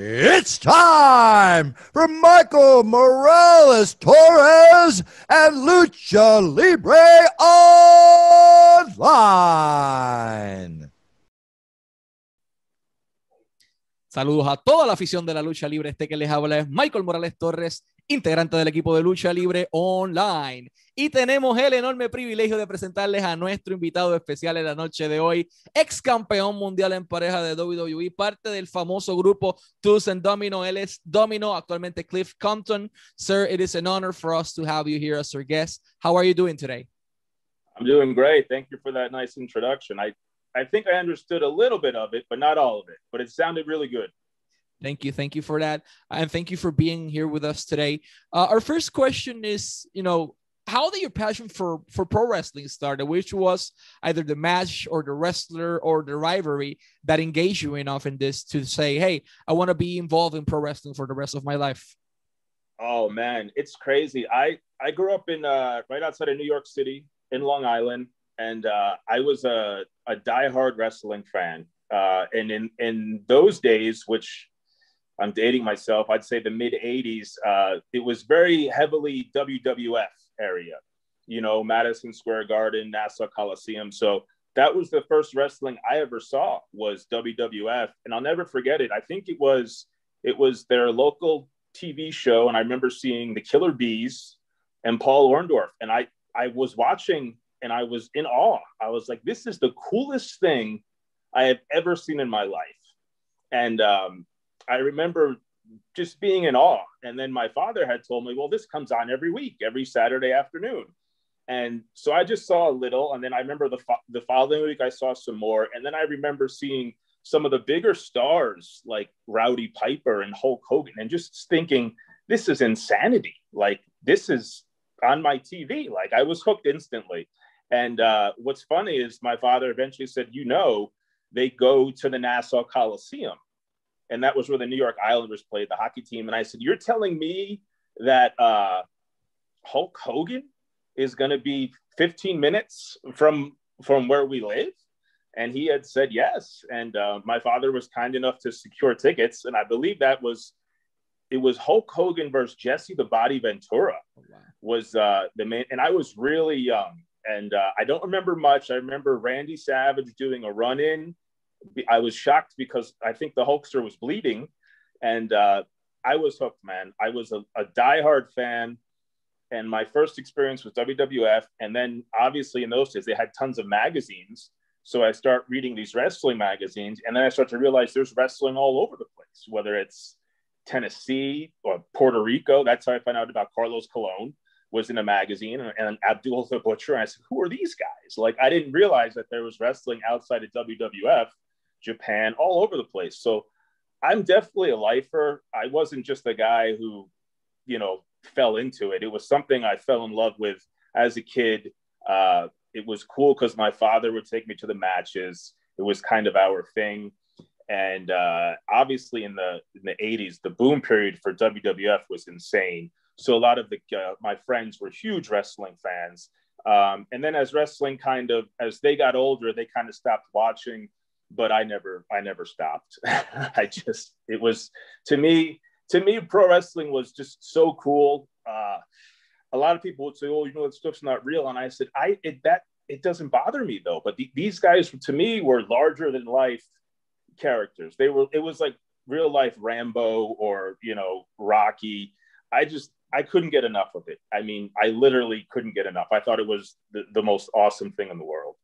It's time for Michael Morales Torres and Lucha Libre Online. Saludos a toda la afición de la lucha libre. Este que les habla es Michael Morales Torres, integrante del equipo de lucha libre online. Y tenemos el enorme privilegio de presentarles a nuestro invitado especial en la noche de hoy, ex campeón mundial en pareja de WWE, parte del famoso grupo Tools and Domino. Él es Domino, actualmente Cliff Compton. Sir, it is an honor for us to have you here as our guest. How are you doing today? I'm doing great. Thank you for that nice introduction. I I think I understood a little bit of it, but not all of it. But it sounded really good. Thank you. Thank you for that. And thank you for being here with us today. Uh, our first question is, you know, how did your passion for, for pro wrestling start? Which was either the match or the wrestler or the rivalry that engaged you enough in this to say, hey, I want to be involved in pro wrestling for the rest of my life? Oh man, it's crazy. I I grew up in uh, right outside of New York City in Long Island, and uh, I was a a diehard wrestling fan. Uh, and in in those days, which I'm dating myself, I'd say the mid '80s, uh, it was very heavily WWF area. You know, Madison Square Garden, Nassau Coliseum. So that was the first wrestling I ever saw was WWF, and I'll never forget it. I think it was it was their local TV show, and I remember seeing the Killer Bees and Paul Orndorff, and I I was watching and I was in awe. I was like, this is the coolest thing I have ever seen in my life. And um, I remember just being in awe. And then my father had told me, well, this comes on every week, every Saturday afternoon. And so I just saw a little. And then I remember the, fo- the following week, I saw some more. And then I remember seeing some of the bigger stars like Rowdy Piper and Hulk Hogan and just thinking, this is insanity. Like, this is on my TV. Like, I was hooked instantly. And uh, what's funny is my father eventually said, you know, they go to the Nassau Coliseum. And that was where the New York Islanders played, the hockey team. And I said, You're telling me that uh, Hulk Hogan is going to be 15 minutes from from where we live? And he had said yes. And uh, my father was kind enough to secure tickets. And I believe that was it was Hulk Hogan versus Jesse the Body Ventura was uh, the main. And I was really young and uh, I don't remember much. I remember Randy Savage doing a run in. I was shocked because I think the Hulkster was bleeding, and uh, I was hooked, man. I was a, a diehard fan, and my first experience was WWF, and then obviously in those days they had tons of magazines. So I start reading these wrestling magazines, and then I start to realize there's wrestling all over the place, whether it's Tennessee or Puerto Rico. That's how I found out about Carlos Colon was in a magazine and, and Abdul the Butcher. And I said, who are these guys? Like, I didn't realize that there was wrestling outside of WWF, Japan, all over the place. So I'm definitely a lifer. I wasn't just a guy who, you know, fell into it. It was something I fell in love with as a kid. Uh, it was cool because my father would take me to the matches. It was kind of our thing. And uh, obviously, in the in the 80s, the boom period for WWF was insane. So a lot of the uh, my friends were huge wrestling fans. Um, and then as wrestling kind of as they got older, they kind of stopped watching. But I never I never stopped. I just it was to me to me pro wrestling was just so cool. Uh, a lot of people would say, "Oh, you know that stuff's not real," and I said, "I it that it doesn't bother me though." But the, these guys to me were larger than life characters. They were it was like real life Rambo or you know Rocky. I just I couldn't get enough of it. I mean, I literally couldn't get enough. I thought it was the, the most awesome thing in the world.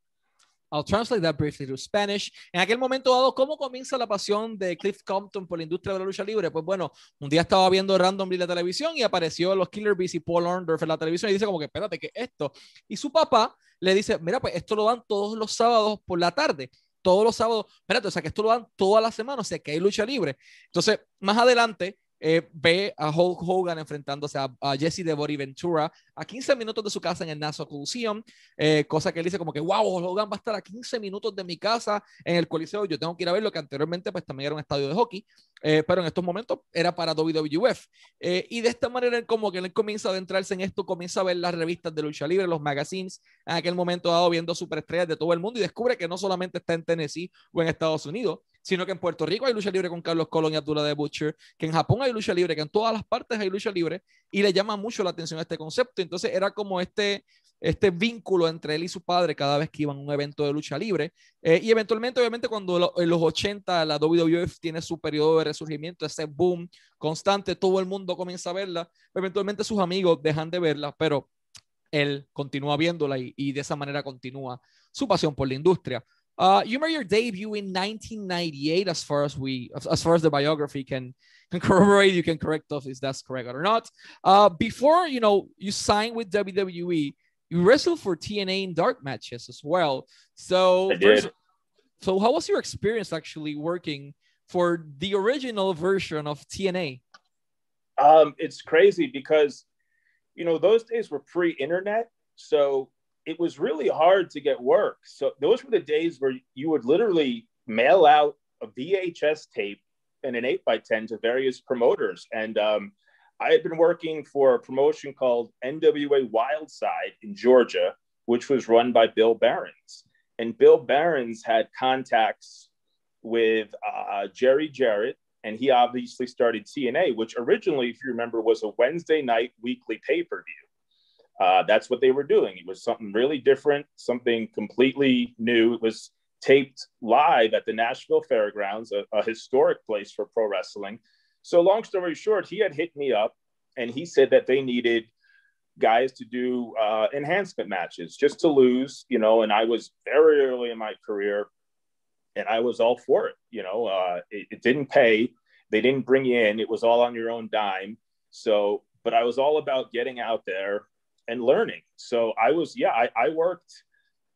I'll translate that briefly to Spanish. En aquel momento dado, ¿cómo comienza la pasión de Cliff Compton por la industria de la lucha libre? Pues bueno, un día estaba viendo randomly la televisión y apareció los Killer Bees y Paul Orndorff en la televisión y dice como que, espérate, ¿qué es esto? Y su papá le dice, mira, pues esto lo dan todos los sábados por la tarde. Todos los sábados, espérate, o sea que esto lo dan toda la semana, o sea que hay lucha libre. Entonces, más adelante, eh, ve a Hulk Hogan enfrentándose a, Jesse de Ventura a 15 minutos de su casa en el Nassau Coliseum, eh, cosa que él dice como que, wow, Hogan va a estar a 15 minutos de mi casa en el Coliseo, yo tengo que ir a ver lo que anteriormente pues también era un estadio de hockey, eh, pero en estos momentos era para WWF. Eh, y de esta manera como que él comienza a adentrarse en esto, comienza a ver las revistas de lucha libre, los magazines, en aquel momento dado viendo superestrellas de todo el mundo y descubre que no solamente está en Tennessee o en Estados Unidos, sino que en Puerto Rico hay lucha libre con Carlos Colón y Abdullah de Butcher, que en Japón hay lucha libre, que en todas las partes hay lucha libre, y le llama mucho la atención este concepto. Entonces era como este, este vínculo entre él y su padre cada vez que iban a un evento de lucha libre. Eh, y eventualmente, obviamente, cuando en los 80 la WWF tiene su periodo de resurgimiento, ese boom constante, todo el mundo comienza a verla, eventualmente sus amigos dejan de verla, pero él continúa viéndola y de esa manera continúa su pasión por la industria. Uh, you made your debut in 1998, as far as we, as far as the biography can can corroborate. You can correct us if that's correct or not. Uh, before you know, you signed with WWE. You wrestled for TNA in dark matches as well. So, first, so how was your experience actually working for the original version of TNA? Um, it's crazy because you know those days were pre-internet, so it was really hard to get work. So those were the days where you would literally mail out a VHS tape and an 8 by 10 to various promoters. And um, I had been working for a promotion called NWA Wildside in Georgia, which was run by Bill Behrens. And Bill Behrens had contacts with uh, Jerry Jarrett, and he obviously started TNA, which originally, if you remember, was a Wednesday night weekly pay per view uh, that's what they were doing. It was something really different, something completely new. It was taped live at the Nashville Fairgrounds, a, a historic place for pro wrestling. So, long story short, he had hit me up and he said that they needed guys to do uh, enhancement matches just to lose, you know. And I was very early in my career and I was all for it. You know, uh, it, it didn't pay, they didn't bring you in, it was all on your own dime. So, but I was all about getting out there and learning. So I was, yeah, I, I worked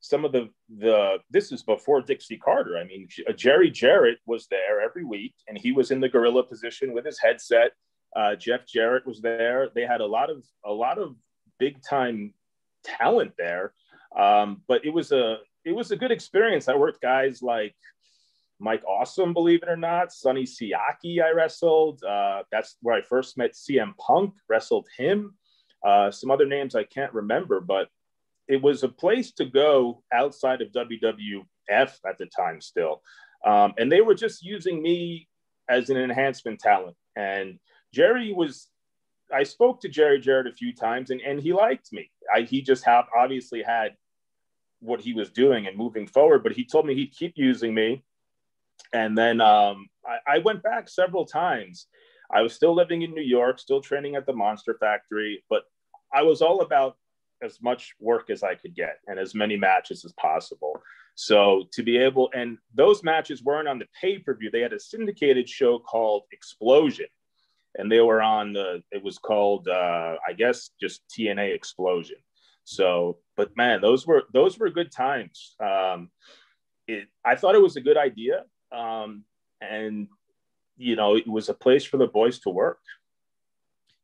some of the the this is before Dixie Carter. I mean, Jerry Jarrett was there every week, and he was in the gorilla position with his headset. Uh, Jeff Jarrett was there. They had a lot of a lot of big time talent there, um, but it was a it was a good experience. I worked guys like Mike Awesome, believe it or not, Sonny Siaki. I wrestled. Uh, that's where I first met CM Punk. Wrestled him uh, some other names I can't remember, but it was a place to go outside of WWF at the time still. Um, and they were just using me as an enhancement talent. And Jerry was, I spoke to Jerry Jarrett a few times and, and he liked me. I, he just have, obviously had what he was doing and moving forward, but he told me he'd keep using me. And then um, I, I went back several times I was still living in New York, still training at the Monster Factory, but I was all about as much work as I could get and as many matches as possible. So to be able, and those matches weren't on the pay per view, they had a syndicated show called Xplosion. And they were on the, it was called, uh, I guess, just TNA Xplosion. So, but man, those were, those were good times. Um, it, I thought it was a good idea. Um, and you know, it was a place for the boys to work.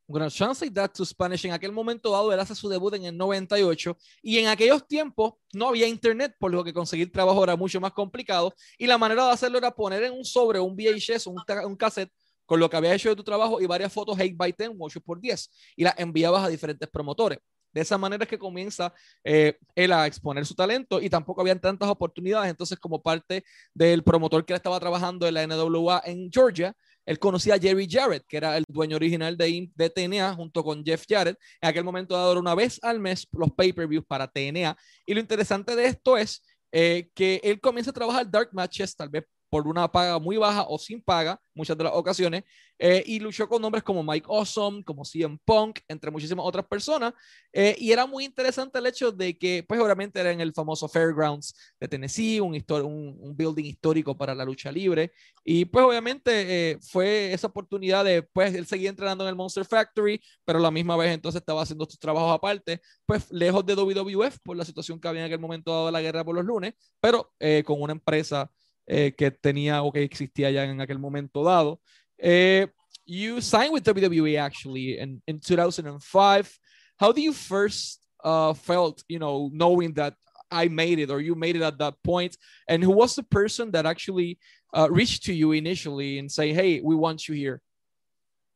Gonna translate that to Spanish. En aquel momento dado, él hace su debut en el 98 y en aquellos tiempos no había internet, por lo que conseguir trabajo era mucho más complicado y la manera de hacerlo era poner en un sobre un VHS, un, un cassette con lo que había hecho de tu trabajo y varias fotos 8 by 10 8 por 10 y las enviabas a diferentes promotores. De esa manera es que comienza eh, él a exponer su talento y tampoco habían tantas oportunidades. Entonces, como parte del promotor que estaba trabajando en la NWA en Georgia, él conocía a Jerry Jarrett, que era el dueño original de, de TNA, junto con Jeff Jarrett. En aquel momento dado una vez al mes los pay-per-views para TNA. Y lo interesante de esto es eh, que él comienza a trabajar dark matches, tal vez por una paga muy baja o sin paga, muchas de las ocasiones, eh, y luchó con nombres como Mike Awesome, como CM Punk, entre muchísimas otras personas, eh, y era muy interesante el hecho de que, pues obviamente era en el famoso Fairgrounds de Tennessee, un, un, un building histórico para la lucha libre, y pues obviamente eh, fue esa oportunidad de, pues él seguía entrenando en el Monster Factory, pero la misma vez entonces estaba haciendo sus trabajos aparte, pues lejos de WWF por la situación que había en aquel momento dado la guerra por los lunes, pero con una empresa eh, que tenía o que existía ya en aquel momento dado. Eh, you signed with WWE actually in, in 2005. How do you first uh, felt, you know, knowing that I made it or you made it at that point? And who was the person that actually uh, reached to you initially and say, hey, we want you here?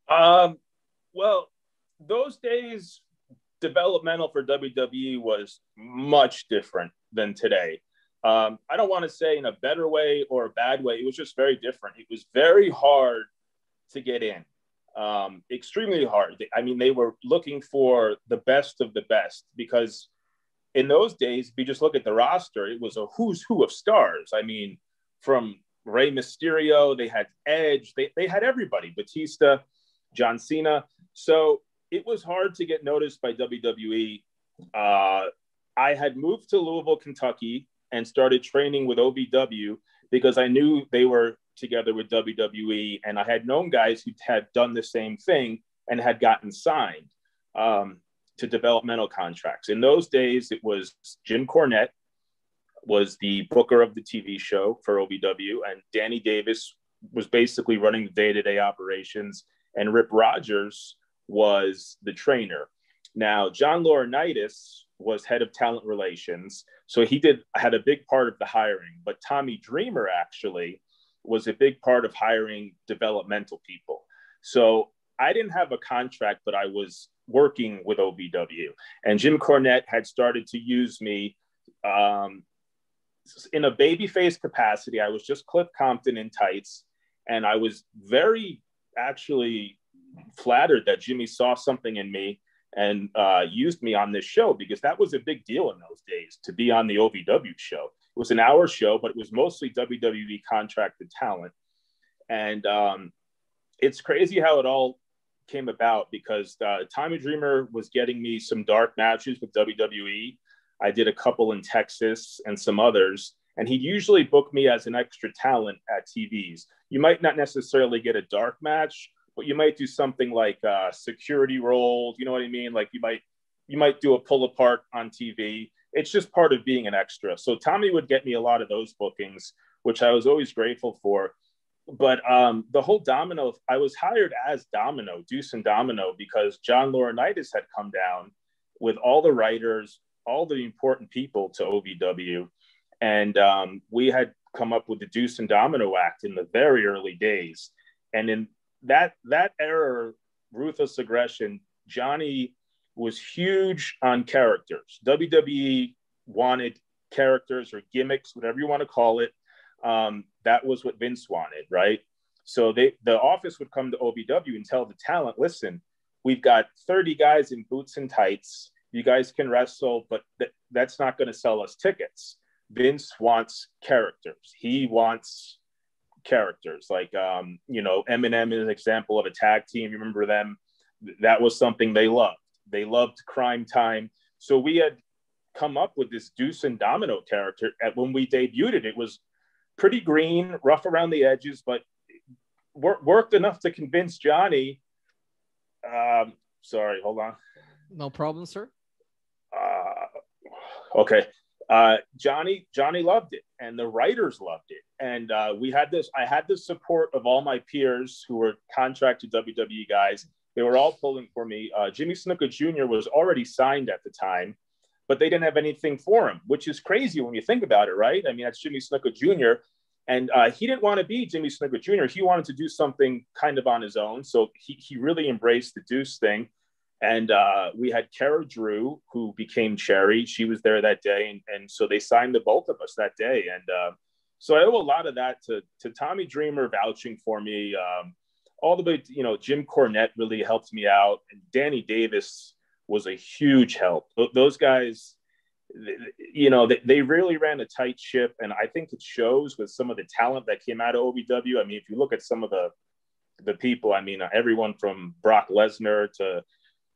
Um, well, those days, developmental for WWE was much different than today. Um, I don't want to say in a better way or a bad way. It was just very different. It was very hard to get in, um, extremely hard. I mean, they were looking for the best of the best because in those days, if you just look at the roster, it was a who's who of stars. I mean, from Rey Mysterio, they had Edge, they, they had everybody, Batista, John Cena. So it was hard to get noticed by WWE. Uh, I had moved to Louisville, Kentucky, and started training with OVW because I knew they were together with WWE, and I had known guys who had done the same thing and had gotten signed um, to developmental contracts. In those days, it was Jim Cornette was the booker of the TV show for OVW, and Danny Davis was basically running the day-to-day operations, and Rip Rogers was the trainer. Now, John Laurinaitis was head of talent relations, so he did had a big part of the hiring. But Tommy Dreamer actually was a big part of hiring developmental people. So I didn't have a contract, but I was working with OVW, and Jim Cornette had started to use me um, in a babyface capacity. I was just Cliff Compton in tights, and I was very actually flattered that Jimmy saw something in me and uh, used me on this show because that was a big deal in those days to be on the OVW show. It was an hour show, but it was mostly WWE contracted talent. And um, it's crazy how it all came about because uh, Tommy Dreamer was getting me some dark matches with WWE. I did a couple in Texas and some others. And he'd usually book me as an extra talent at TVs. You might not necessarily get a dark match, but you might do something like uh, security roles. You know what I mean? Like you might you might do a pull apart on TV. It's just part of being an extra. So Tommy would get me a lot of those bookings, which I was always grateful for. But um, the whole Domino, I was hired as Domino, Deuce and Domino, because John Laurinaitis had come down with all the writers, all the important people to OVW. And um, we had come up with the Deuce and Domino Act in the very early days. And in that that error, ruthless aggression, Johnny was huge on characters. WWE wanted characters or gimmicks, whatever you want to call it. Um, that was what Vince wanted, right? So they the office would come to OVW and tell the talent, listen, we've got 30 guys in boots and tights you guys can wrestle, but th- that's not going to sell us tickets. Vince wants characters. He wants characters. Like, um, you know, MNM is an example of a tag team. You remember them? That was something they loved. They loved Cryme Tyme. So we had come up with this Deuce and Domino character. At when we debuted it, it was pretty green, rough around the edges, but wor- worked enough to convince Johnny. Um, sorry, hold on. No problem, sir Uh, okay uh, johnny johnny loved it and the writers loved it and uh, we had this i had the support of all my peers who were contracted wwe guys they were all pulling for me uh, jimmy snuka jr was already signed at the time but they didn't have anything for him which is crazy when you think about it right i mean that's jimmy snuka jr and uh, he didn't want to be Jimmy Snuka Jr. He wanted to do something kind of on his own. So he, he really embraced the Deuce thing. And uh, we had Kara Drew, who became Cherry. She was there that day. And, and so they signed the both of us that day. And uh, so I owe a lot of that to, to Tommy Dreamer vouching for me. Um, all the way, you know, Jim Cornette really helped me out. And Danny Davis was a huge help. Those guys, you know, they, they really ran a tight ship. And I think it shows with some of the talent that came out of OVW. I mean, if you look at some of the, the people, I mean, everyone from Brock Lesnar to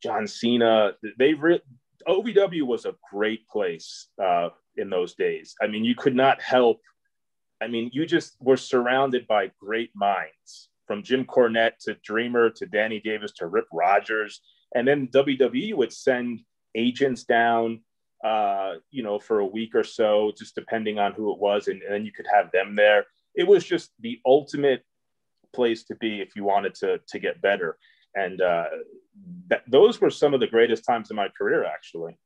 John Cena. They re- OVW was a great place uh, in those days. I mean, you could not help. I mean, you just were surrounded by great minds from Jim Cornette to Dreamer to Danny Davis to Rip Rogers. And then WWE would send agents down, uh, you know, for a week or so, just depending on who it was. And, and then you could have them there. It was just the ultimate place to be if you wanted to, to get better. And uh, that, those were some of the greatest times in my career, actually.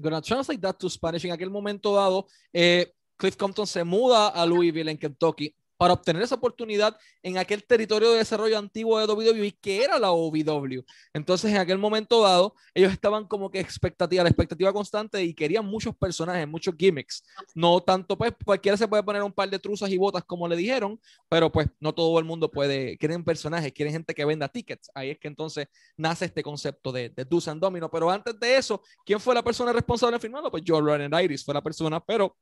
Gonna translate that to Spanish. En aquel momento dado, eh, Cliff Compton se muda a Louisville, en Kentucky, para obtener esa oportunidad en aquel territorio de desarrollo antiguo de WWE que era la OVW. Entonces, en aquel momento dado, ellos estaban como que expectativa, la expectativa constante y querían muchos personajes, muchos gimmicks. No tanto, pues cualquiera se puede poner un par de truzas y botas como le dijeron, pero pues no todo el mundo puede, quieren personajes, quieren gente que venda tickets. Ahí es que entonces nace este concepto de, de and Domino. Pero antes de eso, ¿quién fue la persona responsable de firmarlo? Pues Joe Iris fue la persona, pero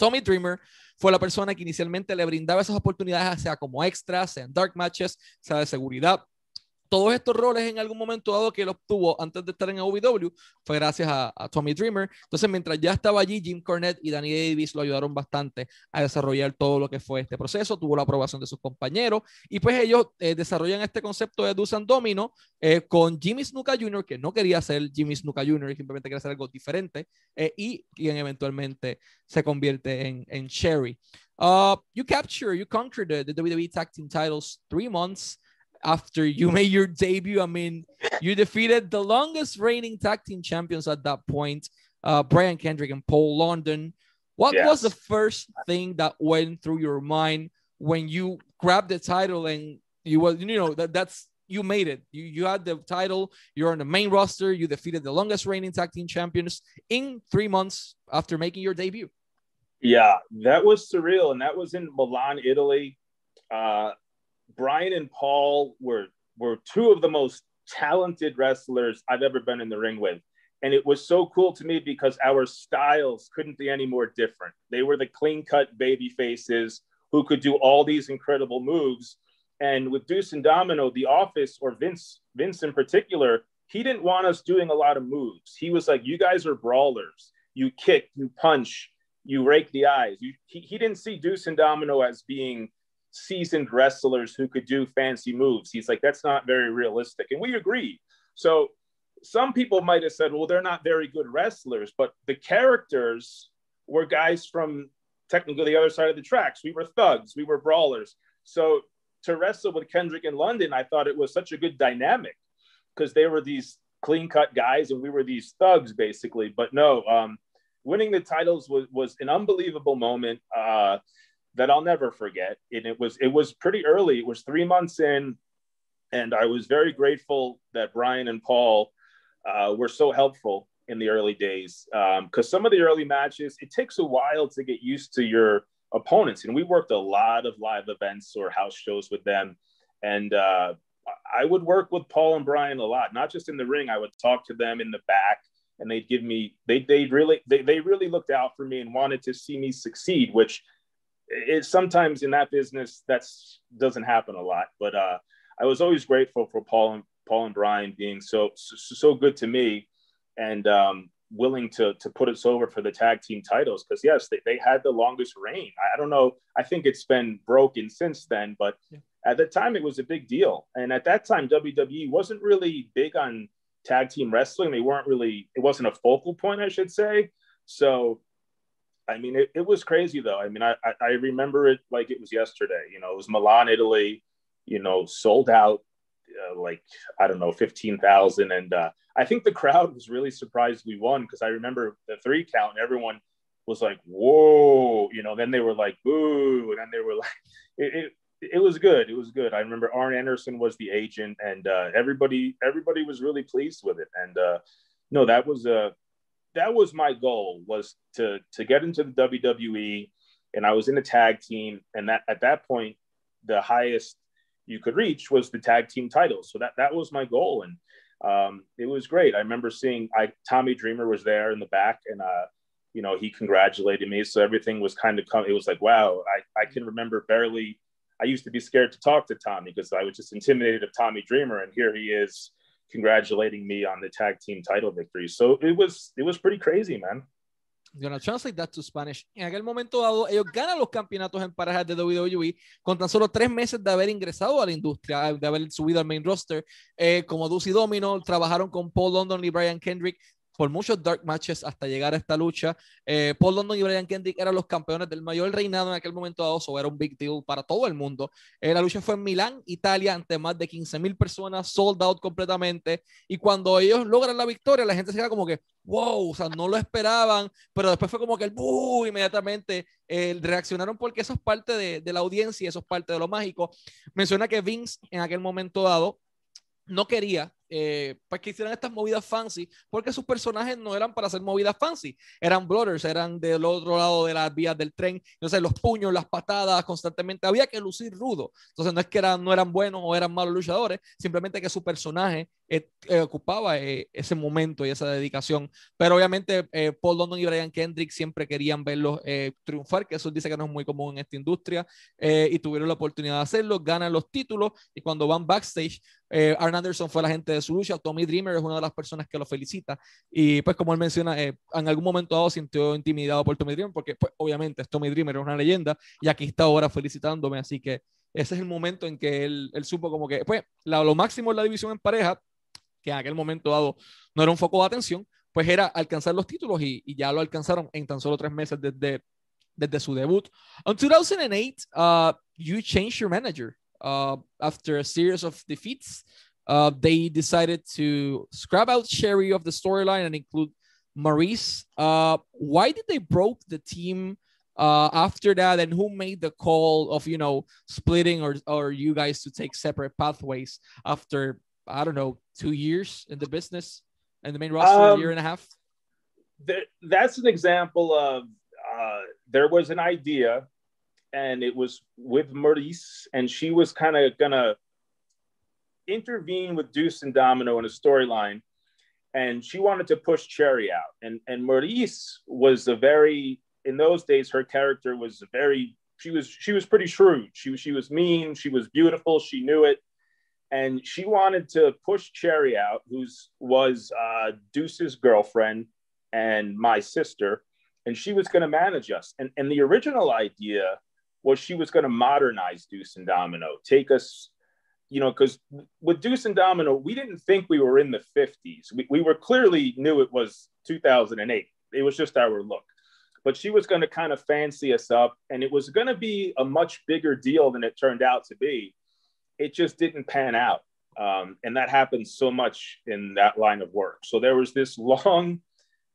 Tommy Dreamer fue la persona que inicialmente le brindaba esas oportunidades, sea como extras, sea en dark matches, sea de seguridad, todos estos roles en algún momento dado que él obtuvo antes de estar en AEW fue gracias a, Tommy Dreamer. Entonces, mientras ya estaba allí, Jim Cornette y Danny Davis lo ayudaron bastante a desarrollar todo lo que fue este proceso. Tuvo la aprobación de sus compañeros y pues ellos eh, desarrollan este concepto de Dusan Domino eh, con Jimmy Snuka Jr., que no quería ser Jimmy Snuka Jr., simplemente quería hacer algo diferente eh, y quien eventualmente se convierte en, en Sherry. Uh, you capture, you conquered the, the WWE Tag Team titles three months after you made your debut. I mean, you defeated the longest reigning tag team champions at that point, uh, Brian Kendrick and Paul London. What yes. was the first thing that went through your mind when you grabbed the title and you was you know that that's you made it. You you had the title. You're on the main roster. You defeated the longest reigning tag team champions in three months after making your debut. Yeah, that was surreal, and that was in Milan, Italy. Uh, Brian and Paul were were two of the most talented wrestlers I've ever been in the ring with. And it was so cool to me because our styles couldn't be any more different. They were the clean cut baby faces who could do all these incredible moves. And with Deuce and Domino, the office, or Vince, Vince in particular, he didn't want us doing a lot of moves. He was like, You guys are brawlers. You kick, you punch, you rake the eyes. You, he, he didn't see Deuce and Domino as being seasoned wrestlers who could do fancy moves. He's like, that's not very realistic. And we agree. So some people might have said, well, they're not very good wrestlers, but the characters were guys from technically the other side of the tracks. We were thugs, we were brawlers. So to wrestle with Kendrick in London, I thought it was such a good dynamic because they were these clean cut guys and we were these thugs basically. But no, um, winning the titles was, was an unbelievable moment. Uh, that I'll never forget. And it was it was pretty early. It was three months in, and I was very grateful that Brian and Paul uh, were so helpful in the early days because um, some of the early matches it takes a while to get used to your opponents, and we worked a lot of live events or house shows with them, and. Uh, I would work with Paul and Brian a lot, not just in the ring. I would talk to them in the back and they'd give me they they really they, they really looked out for me and wanted to see me succeed which it sometimes in that business that's doesn't happen a lot but uh, i was always grateful for paul and paul and brian being so so, so good to me and um, willing to to put us over for the tag team titles because yes they, they had the longest reign. I, I, don't know. I think it's been broken since then but yeah. at the time it was a big deal. And at that time wwe wasn't really big on tag team wrestling. They weren't really it wasn't a focal point i should say. So I mean, it, it was crazy though. I mean, I, I remember it like it was yesterday. You know, it was Milan, Italy. You know, sold out uh, like I don't know, fifteen thousand, and uh, I think the crowd was really surprised we won because I remember the three count, and everyone was like, "Whoa!" You know, then they were like, "Boo!" and then they were like, it, it, it was good. It was good. I remember Arn Anderson was the agent, and uh, everybody everybody was really pleased with it. And uh, no, that was a that was my goal was to to get into the WWE, and I was in a tag team, and that at that point, the highest you could reach was the tag team title. So that that was my goal, and um, it was great. I remember seeing I Tommy Dreamer was there in the back, and uh, you know he congratulated me. So everything was kind of come. It was like wow, I I can remember barely. I used to be scared to talk to Tommy because I was just intimidated of Tommy Dreamer, and here he is congratulating me on the tag team title victory. So it was it was pretty crazy, man. I'm gonna translate that to Spanish. En aquel momento dado, ellos ganan los campeonatos en parejas de WWE con tan solo tres meses de haber ingresado a la industria, de haber subido al main roster. Eh, como Deuce y Domino, trabajaron con Paul London y Brian Kendrick por muchos dark matches hasta llegar a esta lucha. Eh, Paul London y Brian Kendrick eran los campeones del mayor reinado en aquel momento dado, eso era un big deal para todo el mundo. Eh, la lucha fue en Milán, Italia, ante más de 15 mil personas, sold out completamente. Y cuando ellos logran la victoria, la gente se queda como que, wow, o sea, no lo esperaban, pero después fue como que el ¡buh! inmediatamente eh, reaccionaron porque eso es parte de, de la audiencia, eso es parte de lo mágico. Menciona que Vince en aquel momento dado no quería eh, pues que hicieran estas movidas fancy, porque sus personajes no eran para hacer movidas fancy, eran blooders, eran del otro lado de las vías del tren, entonces los puños, las patadas constantemente, había que lucir rudo, entonces no es que eran, no eran buenos o eran malos luchadores, simplemente que su personaje eh, eh, ocupaba ese momento y esa dedicación, pero obviamente Paul London y Brian Kendrick siempre querían verlos triunfar, que eso dice que no es muy común en esta industria, y tuvieron la oportunidad de hacerlo, ganan los títulos, y cuando van backstage, Arn Anderson fue la gente de su lucha. Tommy Dreamer es una de las personas que lo felicita. Y pues como él menciona, eh, en algún momento dado sintió intimidado por Tommy Dreamer, porque pues, obviamente Tommy Dreamer es una leyenda y aquí está ahora felicitándome. Así que ese es el momento en que él, él supo como que, pues, lo máximo en la división en pareja, que en aquel momento dado no era un foco de atención, pues era alcanzar los títulos y, y ya lo alcanzaron en tan solo tres meses desde, desde su debut. En 2008, uh, you changed your manager uh, after a series of defeats. uh, they decided to scrap out Cherry of the storyline and include Maryse. Uh, why did they broke the team uh, after that, and who made the call of you know splitting or or you guys to take separate pathways after I don't know two years in the business and the main roster um, a year and a half? that's an example of uh, there was an idea, and it was with Maryse, and she was kind of gonna intervene with Deuce and Domino in a storyline, and she wanted to push Cherry out. And and Maryse was a very in those days her character was very she was she was pretty shrewd. She was she was mean. She was beautiful. She knew it, and she wanted to push Cherry out, who's was uh, Deuce's girlfriend and my sister, and she was going to manage us. And and the original idea was she was going to modernize Deuce and Domino, take us you know, because with Deuce and Domino, we didn't think we were in the 50s. We, we were clearly knew it was 2008. It was just our look. But she was going to kind of fancy us up, and it was going to be a much bigger deal than it turned out to be. It just didn't pan out. Um, and that happens so much in that line of work. So there was this long,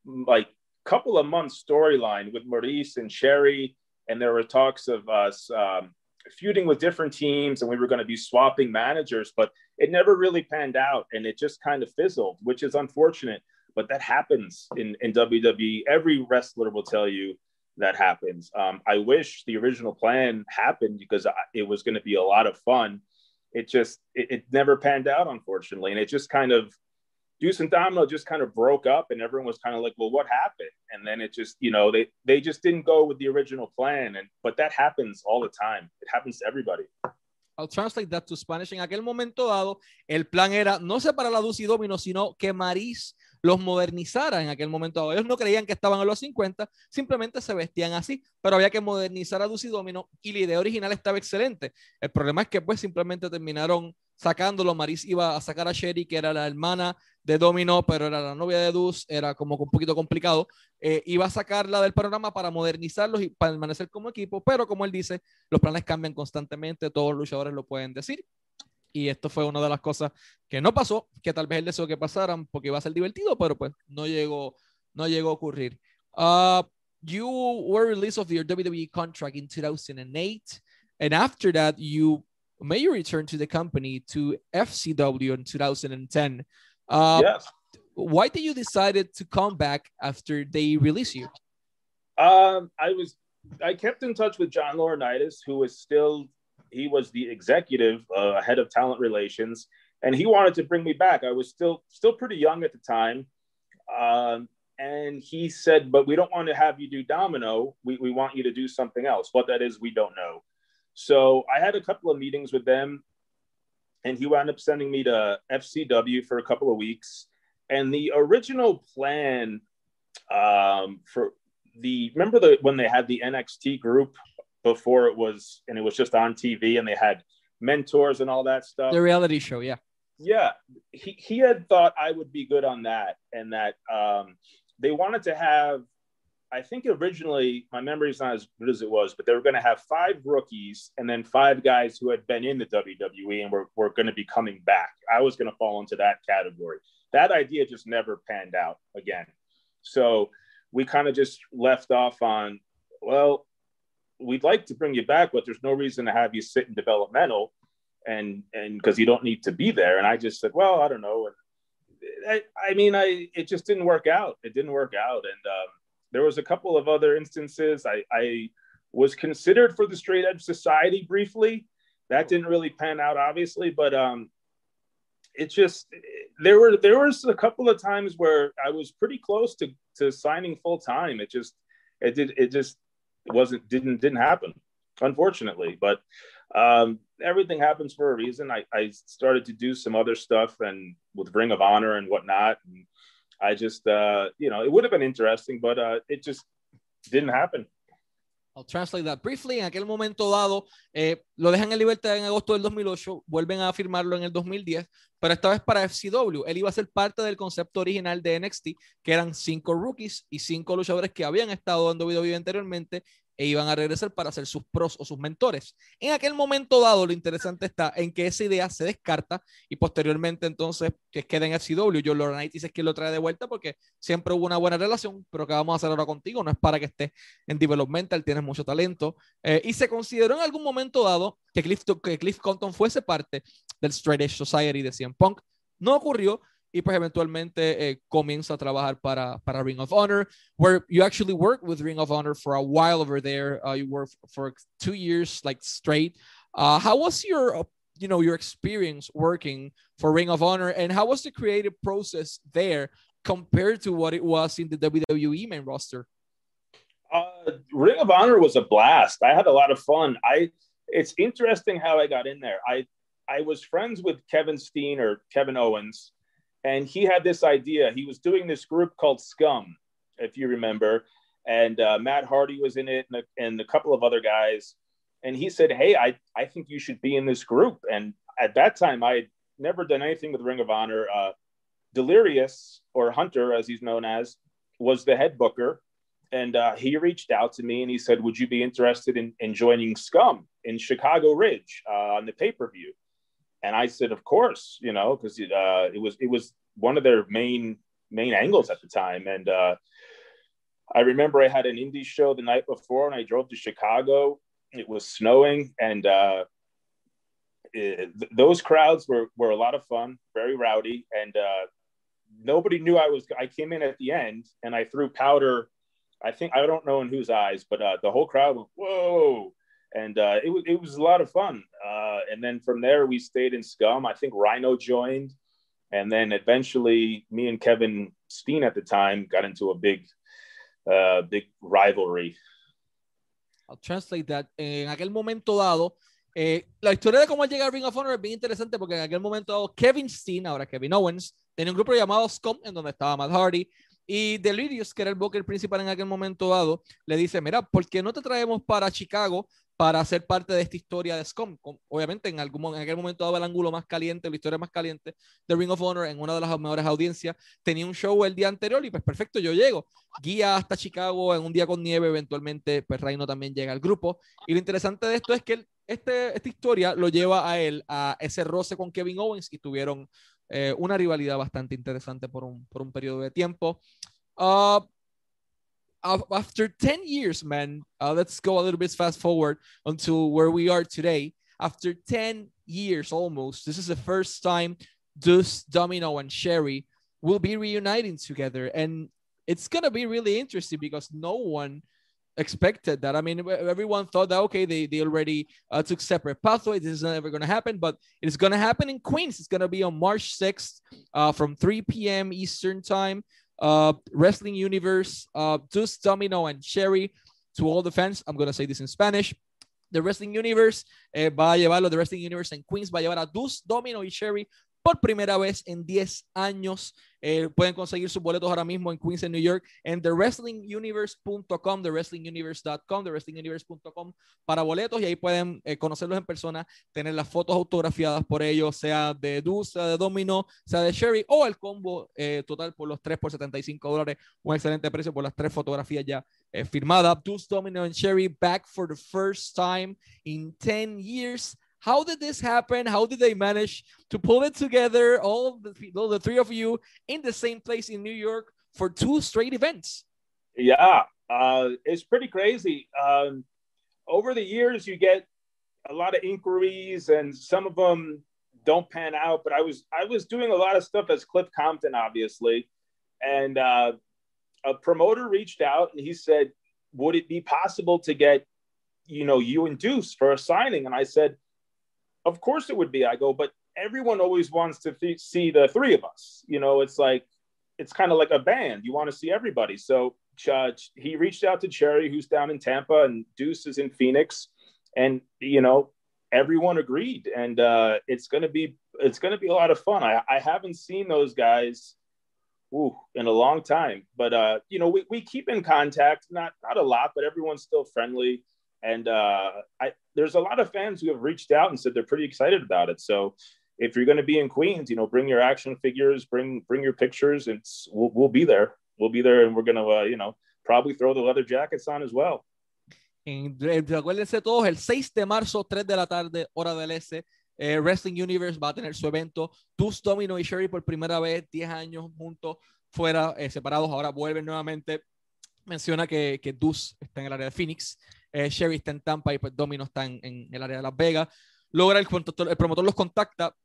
like, couple of months storyline with Maryse and Cherry, and there were talks of us um, feuding with different teams and we were going to be swapping managers, but it never really panned out and it just kind of fizzled, which is unfortunate. But that happens in, in WWE. Every wrestler will tell you that happens. Um, I wish the original plan happened because it was going to be a lot of fun. It just, it, it never panned out, unfortunately. And it just kind of, Deuce and Domino just kind of broke up, and everyone was kind of like, "Well, what happened?" And then it just, you know, they they just didn't go with the original plan, and but that happens all the time. It happens to everybody. I'll translate that to Spanish. En aquel momento dado, el plan era no separar a Deuce y Domino, sino que Maryse los modernizara en aquel momento. Ellos no creían que estaban en los 50, simplemente se vestían así, pero había que modernizar a Deuce y Domino y la idea original estaba excelente. El problema es que pues simplemente terminaron sacándolo. Maris iba a sacar a Sherry, que era la hermana de Domino, pero era la novia de Deuce, era como un poquito complicado. Eh, iba a sacarla del programa para modernizarlos y permanecer como equipo, pero como él dice, los planes cambian constantemente, todos los luchadores lo pueden decir. Y esto fue una de las cosas que no pasó, que tal vez él deseó que pasaran porque iba a ser divertido, pero pues no llegó, no llegó a ocurrir. Uh, you were released of your WWE contract in 2008, and after that, you may you return to the company to FCW in 2010. Uh, yes. Why did you decided to come back after they release you? Um, I was I kept in touch with John Laurinaitis, who was still he was the executive uh, head of talent relations, and he wanted to bring me back. I was still still pretty young at the time. Um, and he said, but we don't want to have you do domino. We, we want you to do something else. What that is, we don't know. So I had a couple of meetings with them, and he wound up sending me to FCW for a couple of weeks. And the original plan um, for the remember the when they had the NXT group before it was and it was just on TV and they had mentors and all that stuff. The reality show, yeah. Yeah, he, he had thought I would be good on that, and that um, they wanted to have. I think originally my memory is not as good as it was, but they were going to have five rookies and then five guys who had been in the WWE and were, were going to be coming back. I was going to fall into that category. That idea just never panned out again. So we kind of just left off on, well, we'd like to bring you back, but there's no reason to have you sit in developmental and and because you don't need to be there. And I just said, well, I don't know. And I, I mean, I it just didn't work out. It didn't work out. And um, there was a couple of other instances. I, I was considered for the Straight Edge Society briefly. That didn't really pan out, obviously, but um, it just there were there was a couple of times where I was pretty close to to signing full time. It just it did it just wasn't didn't didn't happen, unfortunately. But um, everything happens for a reason. I, I started to do some other stuff and with Ring of Honor and whatnot. And I just, uh, you know, it would have been interesting, but uh, it just didn't happen. I'll translate that briefly. En aquel momento dado, eh, lo dejan en libertad en agosto del 2008, vuelven a firmarlo en el 2010, pero esta vez para FCW. Él iba a ser parte del concepto original de NXT, que eran cinco rookies y cinco luchadores que habían estado en WWE anteriormente e iban a regresar para ser sus pros o sus mentores. En aquel momento dado, lo interesante está en que esa idea se descarta y posteriormente entonces que queda en FCW. John Laurinaitis es quien lo trae de vuelta porque siempre hubo una buena relación, pero que vamos a hacer ahora contigo no es para que estés en developmental, tienes mucho talento. Eh, y se consideró en algún momento dado que Cliff, que Cliff Compton fuese parte del Straight Edge Society de CM Punk. No ocurrió y pues eventualmente eh, comienza a trabajar para, para Ring of Honor, where you actually worked with Ring of Honor for a while over there. Uh, you worked for two years, like straight. Uh, how was your, uh, you know, your experience working for Ring of Honor, and how was the creative process there compared to what it was in the WWE main roster? Uh, Ring of Honor was a blast. I had a lot of fun. I it's interesting how I got in there. I I was friends with Kevin Steen or Kevin Owens, and he had this idea. He was doing this group called Scum, if you remember, and uh, Matt Hardy was in it, and a, and a couple of other guys. And he said, "Hey, I I think you should be in this group." And at that time, I had never done anything with Ring of Honor. Uh, Delirious or Hunter, as he's known as, was the head booker, and uh, he reached out to me and he said, "Would you be interested in, in joining Scum in Chicago Ridge uh, on the pay per view?" And I said, of course, you know, because uh, it was it was one of their main main angles at the time. And uh, I remember I had an indie show the night before, and I drove to Chicago. It was snowing, and uh, it, those crowds were were a lot of fun, very rowdy, and uh, nobody knew I was. I came in at the end, and I threw powder. I think I don't know in whose eyes, but uh, the whole crowd went, "Whoa!" and uh, it was it was a lot of fun. Uh, and then from there, we stayed in Scum. I think Rhino joined, and then eventually, me and Kevin Steen at the time got into a big, uh, big rivalry. I'll translate that. En aquel momento dado, eh, la historia de cómo llega a Ring of Honor es bien interesante porque en aquel momento dado, Kevin Steen, ahora Kevin Owens, tenía un grupo llamado Scum, en donde estaba Matt Hardy, y Delirious, que era el booker principal en aquel momento dado, le dice, mira, ¿por qué no te traemos para Chicago para ser parte de esta historia de SCOM. Obviamente, en, algún, en aquel momento daba el ángulo más caliente, la historia más caliente de Ring of Honor en una de las mejores audiencias. Tenía un show el día anterior y pues perfecto, yo llego. Guía hasta Chicago en un día con nieve, eventualmente pues Reino también llega al grupo. Y lo interesante de esto es que este, esta historia lo lleva a él a ese roce con Kevin Owens y tuvieron eh, una rivalidad bastante interesante por un, por un periodo de tiempo. Uh, after 10 years, man, uh, let's go a little bit fast forward until where we are today. After 10 years almost, this is the first time Deuce, Domino, and Cherry will be reuniting together. And it's going to be really interesting because no one expected that. I mean, everyone thought that, okay, they, they already uh, took separate pathways. This is never going to happen, but it's going to happen in Queens. It's going to be on March 6th uh, from 3 p.m. Eastern time uh, Wrestling Universe, uh, Deuce, Domino, and Cherry. To all the fans, I'm going to say this in Spanish. The Wrestling Universe eh, va a llevarlo, The Wrestling Universe en Queens va a llevar a Deuce, Domino y Cherry por primera vez en 10 años. Eh, pueden conseguir sus boletos ahora mismo en Queens, en New York, en thewrestlinguniverse.com, thewrestlinguniverse.com, thewrestlinguniverse.com para boletos y ahí pueden eh, conocerlos en persona, tener las fotos autografiadas por ellos, sea de sea de Domino, sea de Sherry o el combo eh, total por los 3 por 75 dólares, un excelente precio por las tres fotografías ya firmadas. Deuce, Domino and Sherry back for the first time in 10 years. How did this happen? How did they manage to pull it together, all the people, the three of you, in the same place in New York for two straight events? Yeah, uh, it's pretty crazy. Um, over the years, you get a lot of inquiries, and some of them don't pan out. But I was I was doing a lot of stuff as Cliff Compton, obviously, and uh, a promoter reached out and he said, "Would it be possible to get, you know, you and Deuce for a signing?" And I said, of course it would be. I go, but everyone always wants to see the three of us. You know, it's like it's kind of like a band. You want to see everybody. So uh, he reached out to Cherry, who's down in Tampa, and Deuce is in Phoenix, and you know everyone agreed, and uh, it's gonna be it's gonna be a lot of fun. I, I haven't seen those guys. Ooh, in a long time, but uh, you know, we, we keep in contact, not not a lot, but everyone's still friendly and uh, I, there's a lot of fans who have reached out and said they're pretty excited about it. So if you're going to be in Queens, you know, bring your action figures, bring bring your pictures. It's we'll, we'll be there. We'll be there, and we're going to, uh, you know, probably throw the leather jackets on as well. En, acuérdense todos, el 6 de marzo, 3 de la tarde, hora del S, eh, Wrestling Universe va a tener su evento. Deuce Domino y Cherry por primera vez, 10 años juntos, fuera, eh, separados, ahora vuelven nuevamente. Menciona que, que Deuce está en el área de Phoenix eh, Sherry está en Tampa y pues Domino está en, el área de Las Vegas. Logra el, el promotor los contacta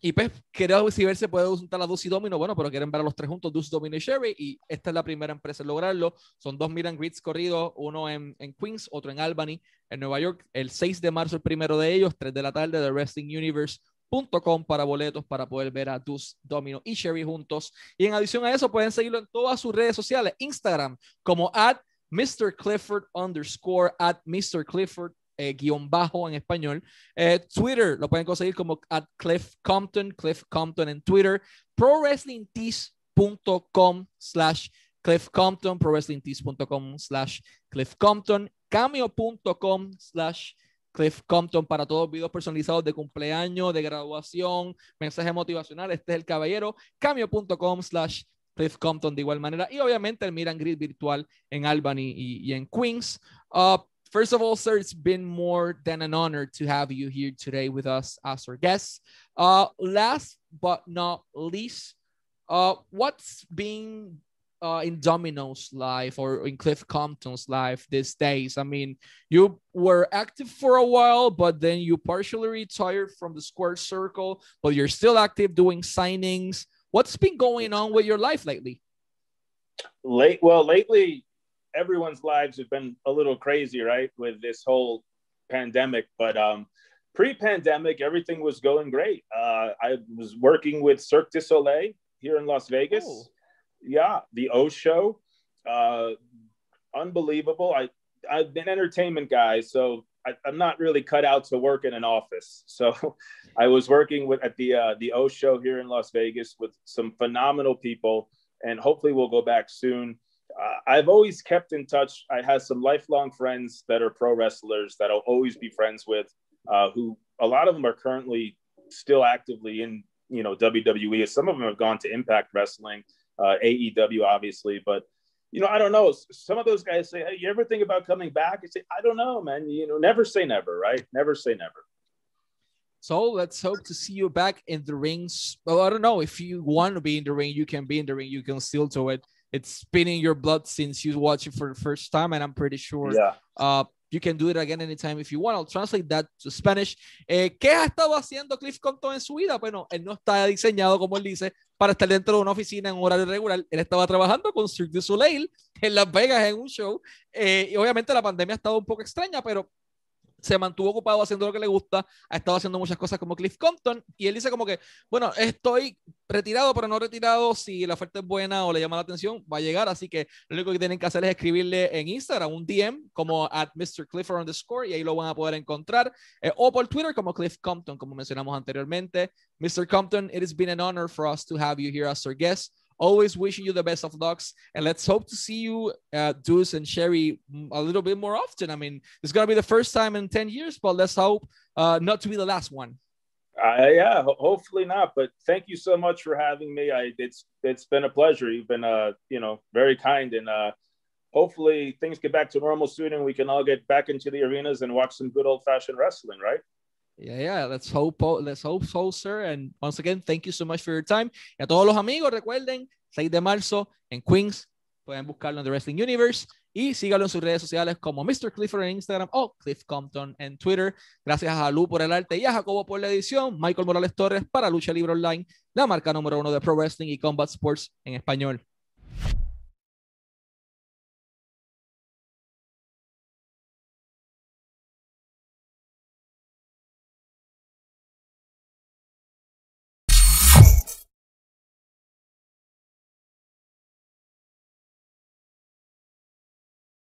y pues quiere si ver se puede juntar a Deuce y Domino, bueno, pero quieren ver a los tres juntos, Deuce, Domino y Sherry, y esta es la primera empresa en lograrlo. Son dos Miran Grids corridos, uno en, en, Queens, otro en Albany, en Nueva York, el 6 de marzo el primero de ellos, 3 de la tarde, de Wrestling Universe.com para boletos para poder ver a Deuce, Domino y Sherry juntos. Y en adición a eso, pueden seguirlo en todas sus redes sociales, Instagram como at Mr. Clifford underscore at Mr. Clifford eh, guion bajo en español. Eh, Twitter lo pueden conseguir como at Cliff Compton, Cliff Compton en Twitter. ProWrestlingTees.com slash Cliff Compton, ProWrestlingTees.com slash Cliff Compton, Cameo.com slash Cliff Compton para todos videos personalizados de cumpleaños, de graduación, mensaje motivacional. Este es el caballero. Cameo.com slash Cliff Compton de igual manera. Y obviamente el Miran Grid virtual en Albany y, y en Queens. Uh, first of all, sir, it's been more than an honor to have you here today with us as our guest. Uh, last but not least, uh, what's been uh, in Domino's life or in Cliff Compton's life these days? I mean, you were active for a while, but then you partially retired from the square circle, but you're still active doing signings. What's been going on with your life lately? Late, well, lately, everyone's lives have been a little crazy, right, with this whole pandemic. But um, pre-pandemic, everything was going great. Uh, I was working with Cirque du Soleil here in Las Vegas. Oh. Yeah, the O Show, uh, unbelievable. I I've been entertainment guy, so I, am not really cut out to work in an office. So I was working with at the uh, the O show here in Las Vegas with some phenomenal people, and hopefully we'll go back soon. Uh, I've always kept in touch. I have some lifelong friends that are pro wrestlers that I'll always be friends with. Uh, who a lot of them are currently still actively in you know WWE. Some of them have gone to Impact Wrestling, uh, AEW, obviously, but you know, I don't know. Some of those guys say, "Hey, you ever think about coming back?" I say, "I don't know, man. You know, never say never, right? Never say never." So let's hope to see you back in the rings. Well, I don't know if you want to be in the ring, you can be in the ring. You can still do it. It's spinning your blood since you watch it for the first time, and I'm pretty sure yeah. uh, You can do it again anytime if you want. I'll translate that to Spanish. Eh, ¿Qué ha estado haciendo Cliff Compton en su vida? Bueno, él no está diseñado, como él dice, para estar dentro de una oficina en horario regular. Él estaba trabajando con Cirque du Soleil en Las Vegas en un show. Eh, y obviamente la pandemia ha estado un poco extraña, pero se mantuvo ocupado haciendo lo que le gusta, ha estado haciendo muchas cosas como Cliff Compton, y él dice como que, bueno, estoy retirado, pero no retirado, si la oferta es buena o le llama la atención, va a llegar, así que lo único que tienen que hacer es escribirle en Instagram un DM como at Mr. Clifford underscore, y ahí lo van a poder encontrar, eh, o por Twitter como Cliff Compton, como mencionamos anteriormente. Mr. Compton, it has been an honor for us to have you here as our guest. Always wishing you the best of lucks, and let's hope to see you, uh, Deuce and Cherry, a little bit more often. I mean, it's gonna be the first time in ten years, but let's hope uh, not to be the last one. Uh, yeah, ho- hopefully not. But thank you so much for having me. I it's it's been a pleasure. You've been uh you know very kind, and uh, hopefully things get back to normal soon, and we can all get back into the arenas and watch some good old fashioned wrestling, right? Yeah, yeah. Let's hope, let's hope so, sir. And once again, thank you so much for your time. Y a todos los amigos, recuerden, 6 de marzo en Queens, pueden buscarlo en The Wrestling Universe y síganlo en sus redes sociales como Mr. Clifford en Instagram o Cliff Compton en Twitter. Gracias a Lu por el arte y a Jacobo por la edición. Michael Morales Torres para Lucha Libre Online, la marca número uno de Pro Wrestling y Combat Sports en español.